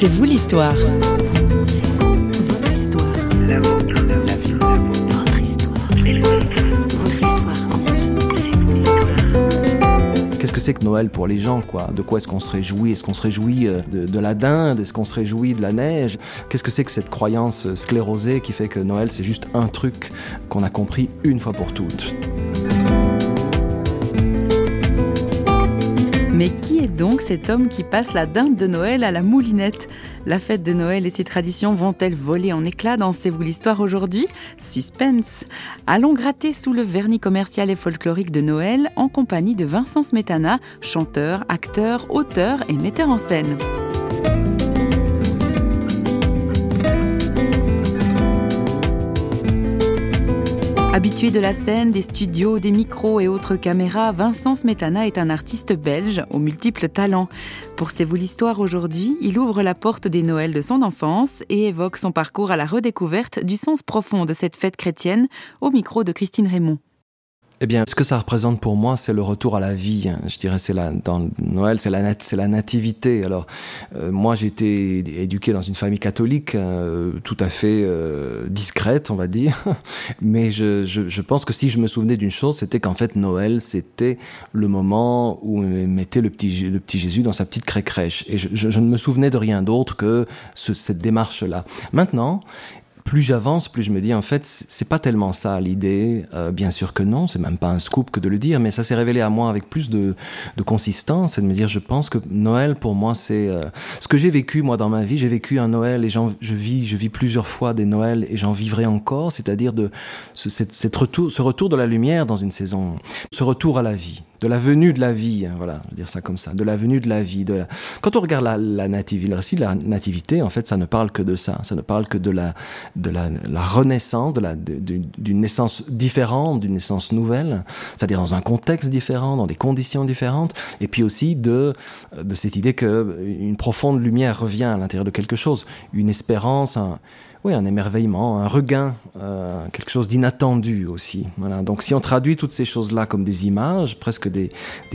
C'est vous l'histoire. Qu'est-ce que c'est que Noël pour les gens, quoi? De quoi est-ce qu'on se réjouit? Est-ce qu'on se réjouit euh, de, de la dinde? Est-ce qu'on se réjouit de la neige? Qu'est-ce que c'est que cette croyance sclérosée qui fait que Noël c'est juste un truc qu'on a compris une fois pour toutes? Mais qui est donc cet homme qui passe la dinde de Noël à la moulinette? La fête de Noël et ses traditions vont-elles voler en éclats dans C'est vous l'histoire aujourd'hui? Suspense. Allons gratter sous le vernis commercial et folklorique de Noël en compagnie de Vincent Smetana, chanteur, acteur, auteur et metteur en scène. Habitué de la scène, des studios, des micros et autres caméras, Vincent Smetana est un artiste belge aux multiples talents. Pour C'est vous l'histoire aujourd'hui, il ouvre la porte des Noëls de son enfance et évoque son parcours à la redécouverte du sens profond de cette fête chrétienne au micro de Christine Raymond. Eh bien, ce que ça représente pour moi, c'est le retour à la vie. Je dirais, c'est la dans Noël, c'est la nativité. Alors, euh, moi, j'ai été éduqué dans une famille catholique, euh, tout à fait euh, discrète, on va dire. Mais je, pense que si je me souvenais d'une chose, c'était qu'en fait, Noël, c'était le moment où on mettait le petit Jésus dans sa petite crèche. Et je, ne me souvenais de rien d'autre que ce, cette démarche-là. Maintenant, plus j'avance, plus je me dis en fait, c'est pas tellement ça l'idée. Euh, bien sûr que non, c'est même pas un scoop que de le dire, mais ça s'est révélé à moi avec plus de, de consistance et de me dire, je pense que Noël pour moi c'est euh, ce que j'ai vécu moi dans ma vie. J'ai vécu un Noël et je vis, je vis plusieurs fois des Noëls et j'en vivrai encore, c'est-à-dire de ce, cette, retour, ce retour de la lumière dans une saison, ce retour à la vie de la venue de la vie, hein, voilà, je vais dire ça comme ça, de la venue de la vie. De la... Quand on regarde la, nativité, la nativité, en fait, ça ne parle que de ça, ça ne parle que de la, de la, renaissance, d'une naissance différente, d'une naissance nouvelle, c'est-à-dire dans un contexte différent, dans des conditions différentes, et puis aussi de, cette idée que une profonde lumière revient à l'intérieur de quelque chose, une espérance, un, oui, un émerveillement, un regain, euh, quelque chose d'inattendu aussi. Voilà. Donc si on traduit toutes ces choses-là comme des images, presque des,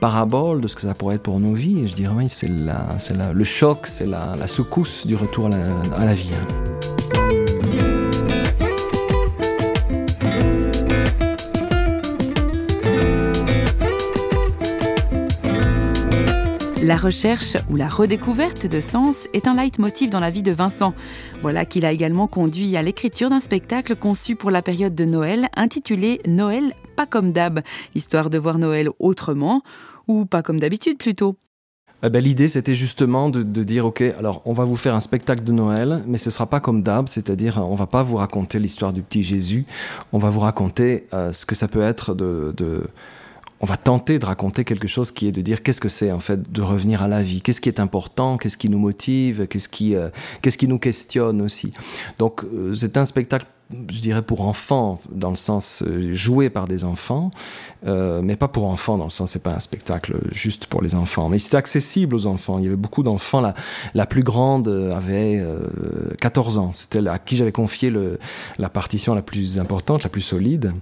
paraboles de ce que ça pourrait être pour nos vies, je dirais oui, c'est le choc, c'est la, secousse du retour à la, à la vie. La recherche ou la redécouverte de sens est un leitmotiv dans la vie de Vincent. Voilà qu'il a également conduit à l'écriture d'un spectacle conçu pour la période de Noël intitulé Noël pas comme d'hab, histoire de voir Noël autrement, ou pas comme d'habitude plutôt. Eh ben, L'idée, c'était justement de, de, dire, OK, alors on va vous faire un spectacle de Noël, mais ce sera pas comme d'hab, c'est-à-dire on va pas vous raconter l'histoire du petit Jésus, on va vous raconter euh, ce que ça peut être de... de on va tenter de raconter quelque chose qui est de dire qu'est-ce que c'est en fait de revenir à la vie, qu'est-ce qui est important, qu'est-ce qui nous motive, qu'est-ce qui, euh, qu'est-ce qui nous questionne aussi? Donc euh, c'est un spectacle je dirais pour enfants dans le sens euh, joué par des enfants euh, mais pas pour enfants dans le sens c'est pas un spectacle juste pour les enfants mais c'était accessible aux enfants. Il y avait beaucoup d'enfants. La, la plus grande avait euh, 14 ans. C'était à qui j'avais confié le, la partition la plus importante la plus solide.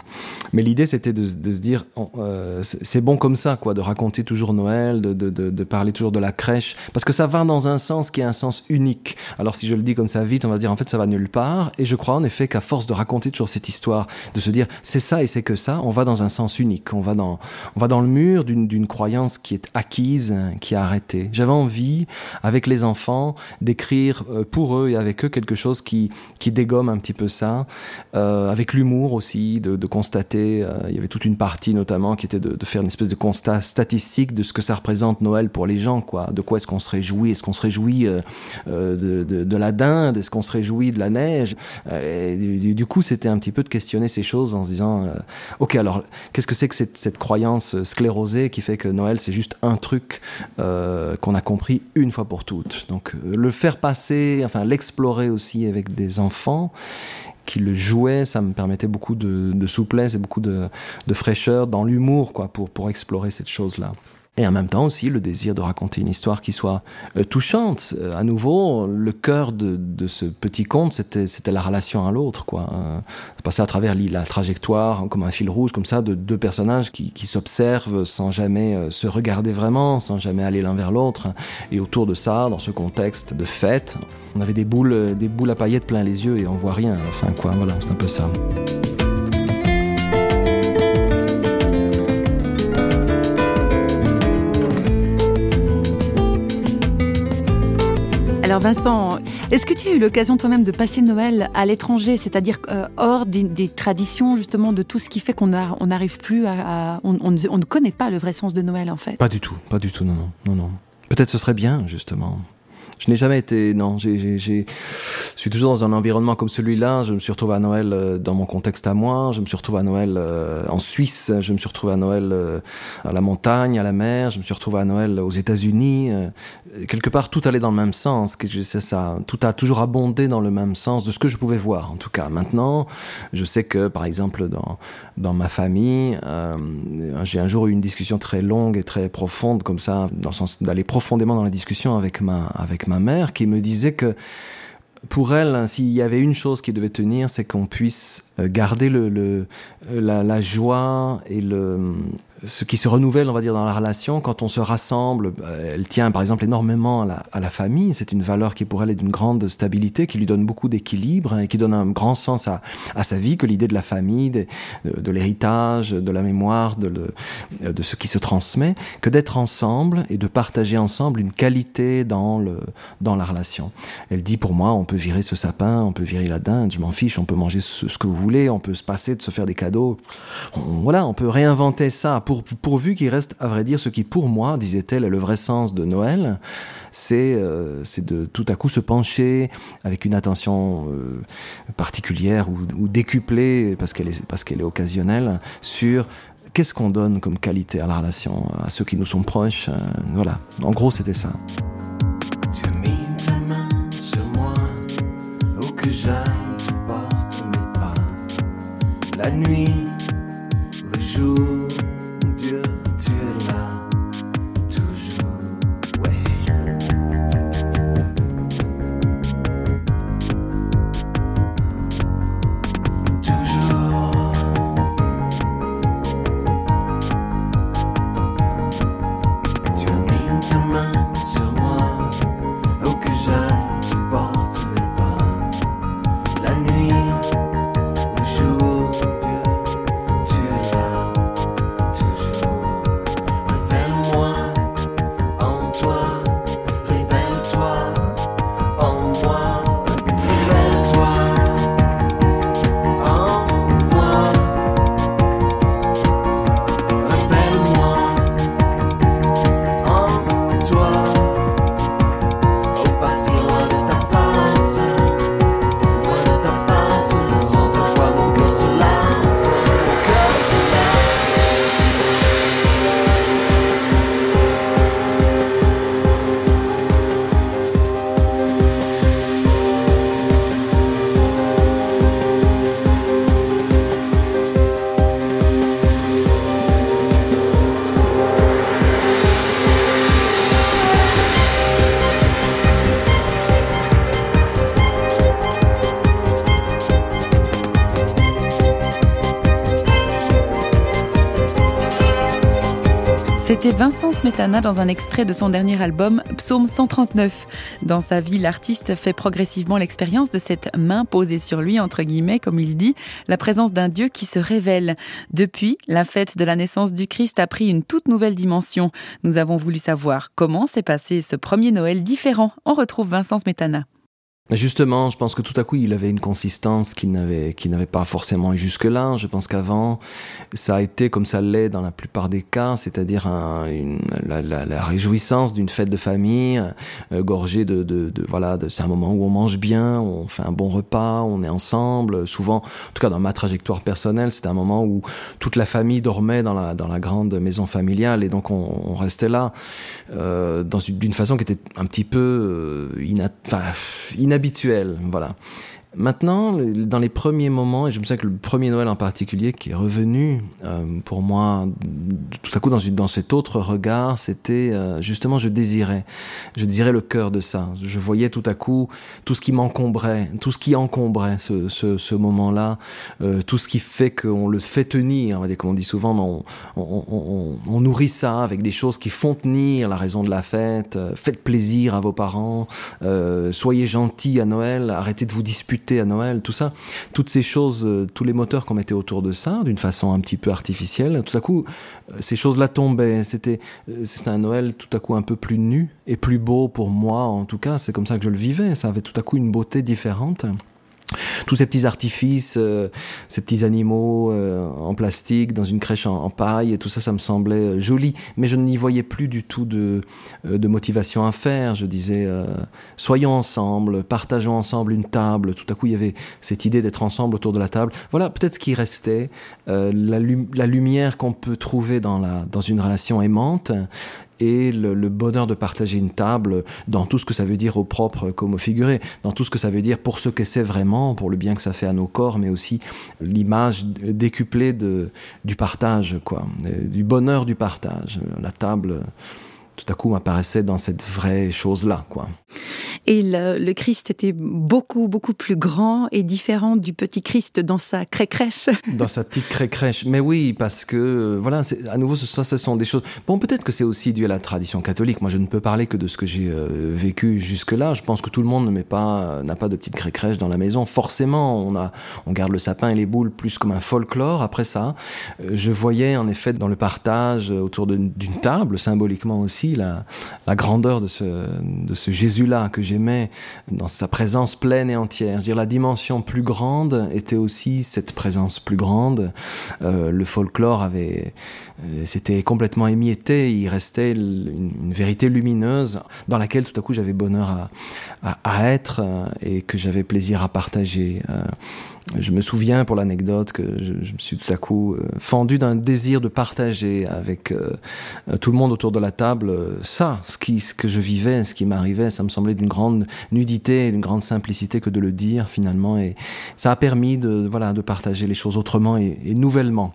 Mais l'idée c'était de, se dire euh, c'est bon comme ça quoi de raconter toujours Noël de, de, parler toujours de la crèche parce que ça va dans un sens qui est un sens unique. Alors si je le dis comme ça vite on va dire en fait ça va nulle part et je crois en effet qu'à de raconter toujours cette histoire, de se dire c'est ça et c'est que ça, on va dans un sens unique, on va dans, on va dans le mur d'une croyance qui est acquise, qui a arrêté. J'avais envie, avec les enfants, d'écrire euh, pour eux et avec eux quelque chose qui, qui dégomme un petit peu ça, euh, avec l'humour aussi, de, de constater, euh, il y avait toute une partie notamment qui était de, faire une espèce de constat statistique de ce que ça représente Noël pour les gens, quoi. De quoi est-ce qu'on se réjouit? Est-ce qu'on se réjouit de, de, la dinde? Est-ce qu'on se réjouit de la neige? Et, du, du coup, c'était un petit peu de questionner ces choses en se disant, euh, ok, alors qu'est-ce que c'est que cette, croyance sclérosée qui fait que Noël c'est juste un truc euh, qu'on a compris une fois pour toutes? Donc euh, le faire passer, enfin l'explorer aussi avec des enfants qui le jouaient, ça me permettait beaucoup de, souplesse et beaucoup de, de fraîcheur dans l'humour, quoi, pour pour explorer cette chose là. Et en même temps aussi le désir de raconter une histoire qui soit euh, touchante. Euh, à nouveau, le cœur de, ce petit conte, c'était, la relation à l'autre, quoi. Euh, passer à travers la trajectoire, comme un fil rouge, comme ça, de deux personnages qui, qui s'observent sans jamais euh, se regarder vraiment, sans jamais aller l'un vers l'autre. Et autour de ça, dans ce contexte de fête, on avait des boules, des boules à paillettes plein les yeux et on voit rien. Enfin, quoi, voilà, c'est un peu ça. Alors Vincent, est-ce que tu as eu l'occasion toi-même de passer Noël à l'étranger, c'est-à-dire euh, hors des, traditions justement de tout ce qui fait qu'on n'arrive plus à, on, on, ne connaît pas le vrai sens de Noël en fait? Pas du tout, pas du tout, non, non, non, non. Peut-être ce serait bien justement. Je n'ai jamais été, non, j'ai, je suis toujours dans un environnement comme celui-là. Je me suis retrouvé à Noël euh, dans mon contexte à moi. Je me suis retrouvé à Noël euh, en Suisse. Je me suis retrouvé à Noël euh, à la montagne, à la mer. Je me suis retrouvé à Noël aux États-Unis. Quelque part, tout allait dans le même sens. Ça, tout a toujours abondé dans le même sens de ce que je pouvais voir, en tout cas. Maintenant, je sais que, par exemple, dans dans ma famille, j'ai un jour eu une discussion très longue et très profonde comme ça, dans le sens d'aller profondément dans la discussion avec ma avec ma ma mère qui me disait que pour elle, s'il y avait une chose qui devait tenir, c'est qu'on puisse euh, garder le, le la, la, joie et le, ce qui se renouvelle, on va dire, dans la relation, quand on se rassemble, euh, elle tient par exemple énormément à la, famille. C'est une valeur qui pour elle est d'une grande stabilité, qui lui donne beaucoup d'équilibre hein, et qui donne un grand sens à, à sa vie que l'idée de la famille, de, de, l'héritage, de la mémoire, de, le, de ce qui se transmet, que d'être ensemble et de partager ensemble une qualité dans, le, dans la relation. Elle dit pour moi, on peut virer ce sapin, on peut virer la dinde, je m'en fiche, on peut manger ce, ce, que vous voulez, on peut se passer de se faire des cadeaux. On, voilà, on peut réinventer ça pour pour, pourvu qu'il reste, à vrai dire, ce qui, pour moi, disait-elle, est le vrai sens de Noël, c'est euh, de tout à coup se pencher avec une attention euh, particulière ou, décuplée, parce qu'elle est, est occasionnelle, sur qu'est-ce qu'on donne comme qualité à la relation, à ceux qui nous sont proches. Euh, voilà, en gros, c'était ça. La nuit, C'était Vincent Smetana dans un extrait de son dernier album Psaume 139. Dans sa vie, l'artiste fait progressivement l'expérience de cette main posée sur lui, entre guillemets, comme il dit, la présence d'un Dieu qui se révèle. Depuis, la fête de la naissance du Christ a pris une toute nouvelle dimension. Nous avons voulu savoir comment s'est passé ce premier Noël différent. On retrouve Vincent Smetana. Justement, je pense que tout à coup, il avait une consistance qu'il n'avait, pas forcément eu jusque-là. Je pense qu'avant, ça a été comme ça l'est dans la plupart des cas, c'est-à-dire la, réjouissance d'une fête de famille, euh, gorgée de, voilà, de, c'est un moment où on mange bien, on fait un bon repas, on est ensemble. Souvent, en tout cas dans ma trajectoire personnelle, c'était un moment où toute la famille dormait dans la, grande maison familiale et donc on, restait là euh, d'une façon qui était un petit peu euh, enfin, inhabituel, voilà. Maintenant, dans les premiers moments, et je me souviens que le premier Noël en particulier qui est revenu euh, pour moi tout à coup dans, cet autre regard, c'était euh, justement je désirais, je désirais le cœur de ça. Je voyais tout à coup tout ce qui m'encombrait, tout ce qui encombrait ce, moment-là, euh, tout ce qui fait qu'on le fait tenir. Comme on dit souvent, on, on, on, on, nourrit ça avec des choses qui font tenir la raison de la fête. Faites plaisir à vos parents, soyez gentils à Noël, arrêtez de vous disputer à Noël, tout ça, toutes ces choses, euh, tous les moteurs qu'on mettait autour de ça, d'une façon un petit peu artificielle, tout à coup, euh, ces choses-là tombaient. Euh, c'était un Noël tout à coup un peu plus nu et plus beau pour moi, en tout cas, c'est comme ça que je le vivais. Ça avait tout à coup une beauté différente tous ces petits artifices, euh, ces petits animaux euh, en plastique dans une crèche en, paille, tout ça, ça me semblait euh, joli, mais je n'y voyais plus du tout de, motivation à faire. Je disais, soyons ensemble, partageons ensemble une table. Tout à coup, il y avait cette idée d'être ensemble autour de la table. Voilà, peut-être ce qui restait, la, lumière qu'on peut trouver dans une relation aimante, et le, bonheur de partager une table dans tout ce que ça veut dire au propre comme au figuré, dans tout ce que ça veut dire pour ce que c'est vraiment, pour le bien que ça fait à nos corps, mais aussi l'image décuplée de, du partage, quoi, euh, du bonheur du partage. La table, tout à coup, m'apparaissait dans cette vraie chose-là, quoi. Et le, le, Christ était beaucoup, beaucoup plus grand et différent du petit Christ dans sa crèche. Dans sa petite crèche. Mais oui, parce que, euh, voilà, à nouveau, ça, ce sont des choses. Bon, peut-être que c'est aussi dû à la tradition catholique. Moi, je ne peux parler que de ce que j'ai euh, vécu jusque-là. Je pense que tout le monde ne met pas, n'a pas de petite crèche dans la maison. Forcément, on a, on garde le sapin et les boules plus comme un folklore. Après ça, euh, je voyais en effet dans le partage autour d'une table, symboliquement aussi, la, grandeur de ce, Jésus-là que j'ai j'aimais dans sa présence pleine et entière. Dire, la dimension plus grande était aussi cette présence plus grande. Euh, le folklore avait, euh, c'était complètement émietté. Il restait une, vérité lumineuse dans laquelle tout à coup j'avais bonheur à, être euh, et que j'avais plaisir à partager. Euh, je me souviens pour l'anecdote que je, me suis tout à coup euh, fendu d'un désir de partager avec euh, tout le monde autour de la table euh, ça, ce, qui, ce que je vivais, ce qui m'arrivait. Ça me semblait d'une grande nudité, d'une grande simplicité que de le dire finalement. Et ça a permis de, voilà, de partager les choses autrement et, nouvellement.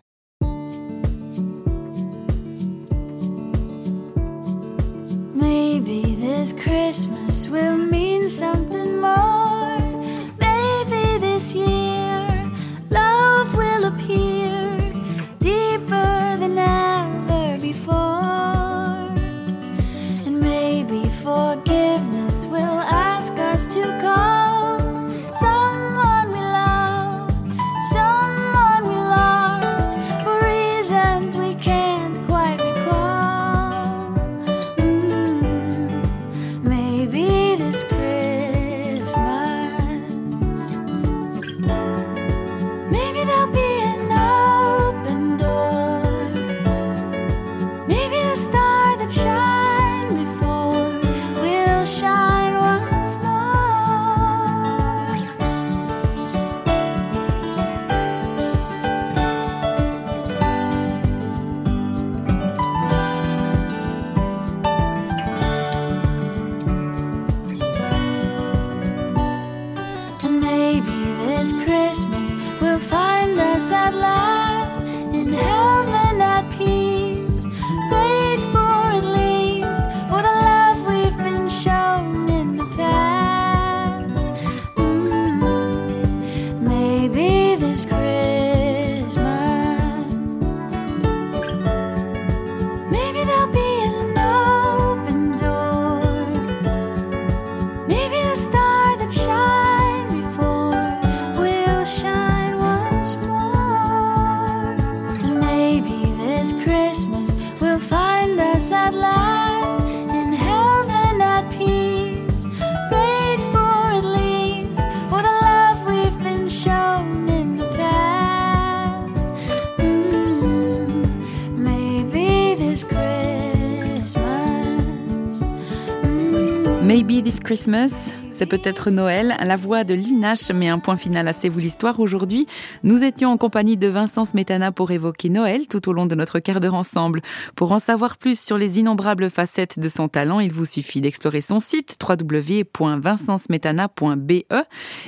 Christmas. C'est peut-être Noël. La voix de Linache met un point final à C'est vous l'histoire aujourd'hui. Nous étions en compagnie de Vincent Smetana pour évoquer Noël tout au long de notre quart d'heure ensemble. Pour en savoir plus sur les innombrables facettes de son talent, il vous suffit d'explorer son site www.vincentsmetana.be.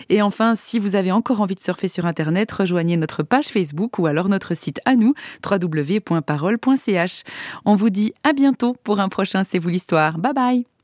Et enfin, si vous avez encore envie de surfer sur Internet, rejoignez notre page Facebook ou alors notre site à nous, www.parole.ch. On vous dit à bientôt pour un prochain C'est vous l'histoire. Bye bye